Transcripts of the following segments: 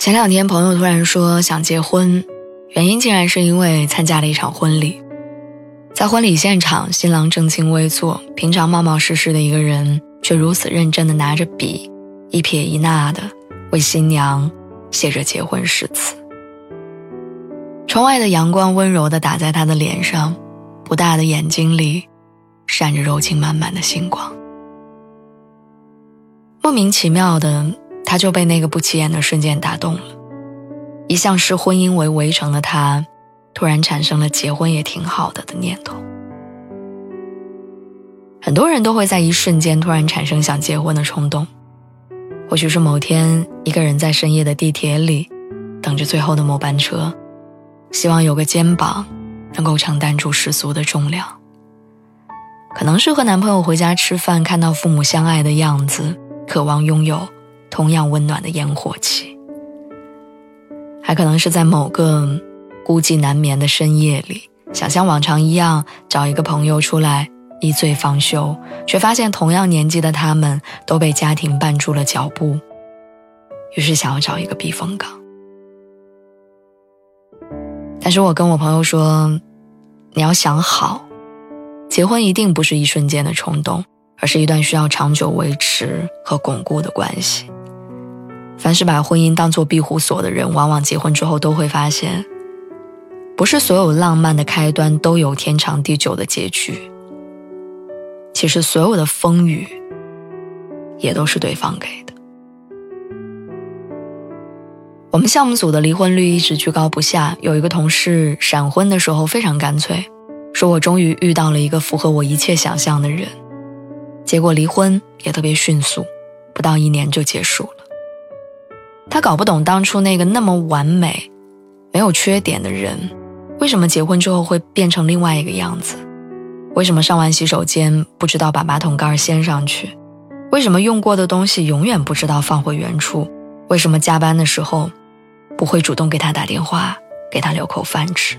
前两天，朋友突然说想结婚，原因竟然是因为参加了一场婚礼。在婚礼现场，新郎正襟危坐，平常冒冒失失的一个人，却如此认真的拿着笔，一撇一捺的为新娘写着结婚誓词。窗外的阳光温柔的打在他的脸上，不大的眼睛里闪着柔情满满的星光。莫名其妙的。他就被那个不起眼的瞬间打动了，一向视婚姻为围城的他，突然产生了结婚也挺好的的念头。很多人都会在一瞬间突然产生想结婚的冲动，或许是某天一个人在深夜的地铁里，等着最后的末班车，希望有个肩膀能够承担住世俗的重量；可能是和男朋友回家吃饭，看到父母相爱的样子，渴望拥有。同样温暖的烟火气，还可能是在某个孤寂难眠的深夜里，想像往常一样找一个朋友出来一醉方休，却发现同样年纪的他们都被家庭绊住了脚步，于是想要找一个避风港。但是我跟我朋友说，你要想好，结婚一定不是一瞬间的冲动，而是一段需要长久维持和巩固的关系。凡是把婚姻当作庇护所的人，往往结婚之后都会发现，不是所有浪漫的开端都有天长地久的结局。其实，所有的风雨也都是对方给的。我们项目组的离婚率一直居高不下，有一个同事闪婚的时候非常干脆，说我终于遇到了一个符合我一切想象的人。结果离婚也特别迅速，不到一年就结束了。他搞不懂当初那个那么完美、没有缺点的人，为什么结婚之后会变成另外一个样子？为什么上完洗手间不知道把马桶盖掀上去？为什么用过的东西永远不知道放回原处？为什么加班的时候不会主动给他打电话，给他留口饭吃？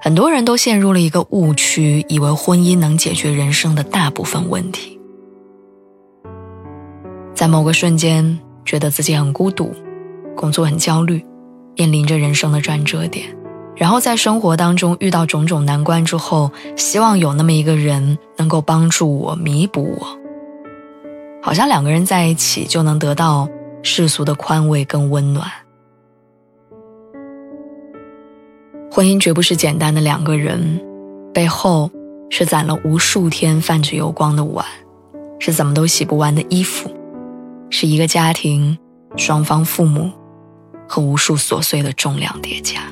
很多人都陷入了一个误区，以为婚姻能解决人生的大部分问题。在某个瞬间，觉得自己很孤独，工作很焦虑，面临着人生的转折点，然后在生活当中遇到种种难关之后，希望有那么一个人能够帮助我、弥补我，好像两个人在一起就能得到世俗的宽慰跟温暖。婚姻绝不是简单的两个人，背后是攒了无数天泛着油光的碗，是怎么都洗不完的衣服。是一个家庭，双方父母和无数琐碎的重量叠加。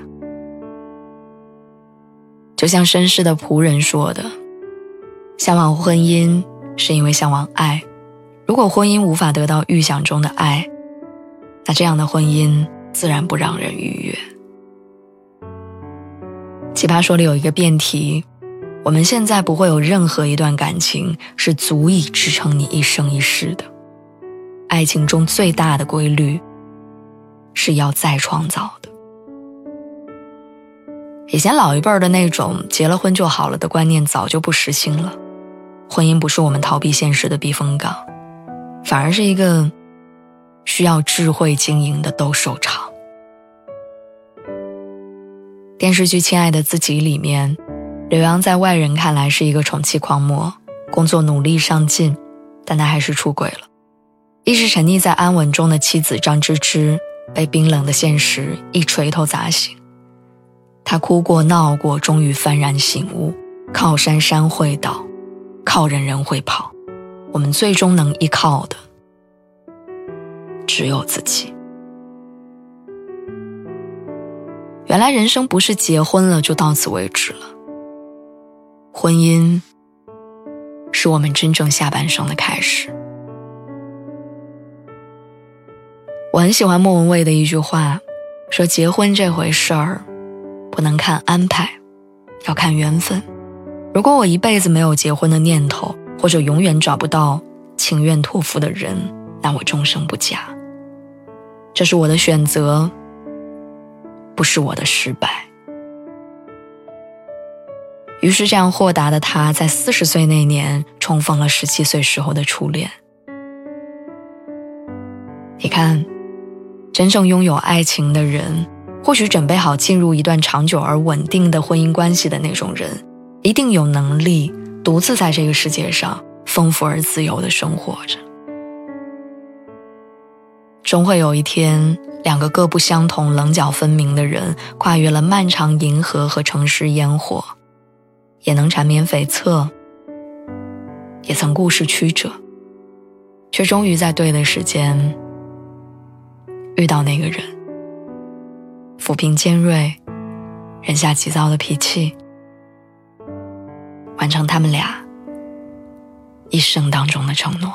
就像绅士的仆人说的：“向往婚姻是因为向往爱。如果婚姻无法得到预想中的爱，那这样的婚姻自然不让人愉悦。”奇葩说里有一个辩题：我们现在不会有任何一段感情是足以支撑你一生一世的。爱情中最大的规律，是要再创造的。以前老一辈的那种结了婚就好了的观念早就不实行了。婚姻不是我们逃避现实的避风港，反而是一个需要智慧经营的斗兽场。电视剧《亲爱的自己》里面，刘洋在外人看来是一个宠妻狂魔，工作努力上进，但他还是出轨了。一直沉溺在安稳中的妻子张芝芝，被冰冷的现实一锤头砸醒。她哭过闹过，终于幡然醒悟：靠山山会倒，靠人人会跑。我们最终能依靠的，只有自己。原来人生不是结婚了就到此为止了，婚姻。是我们真正下半生的开始。很喜欢莫文蔚的一句话，说结婚这回事儿，不能看安排，要看缘分。如果我一辈子没有结婚的念头，或者永远找不到情愿托付的人，那我终生不嫁。这是我的选择，不是我的失败。于是，这样豁达的他，在四十岁那年重逢了十七岁时候的初恋。你看。真正拥有爱情的人，或许准备好进入一段长久而稳定的婚姻关系的那种人，一定有能力独自在这个世界上丰富而自由的生活着。终会有一天，两个各不相同、棱角分明的人，跨越了漫长银河和城市烟火，也能缠绵悱恻，也曾故事曲折，却终于在对的时间。遇到那个人，抚平尖锐，忍下急躁的脾气，完成他们俩一生当中的承诺。